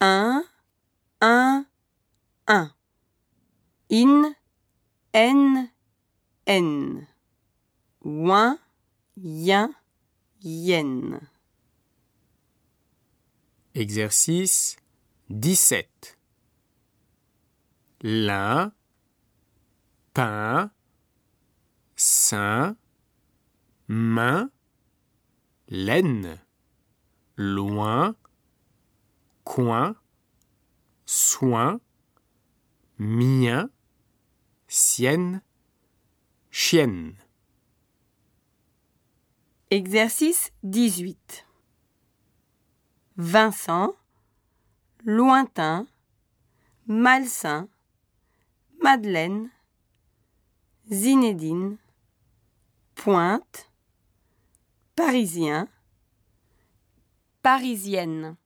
un, un, un. In, n, n. Ouin, yin, yen. Exercice 17. Lin, pain, sein, main, laine, loin, coin, soin, mien, sienne, chienne. Exercice 18. Vincent, lointain, malsain, Madeleine, Zinedine, Pointe, Parisien, Parisienne.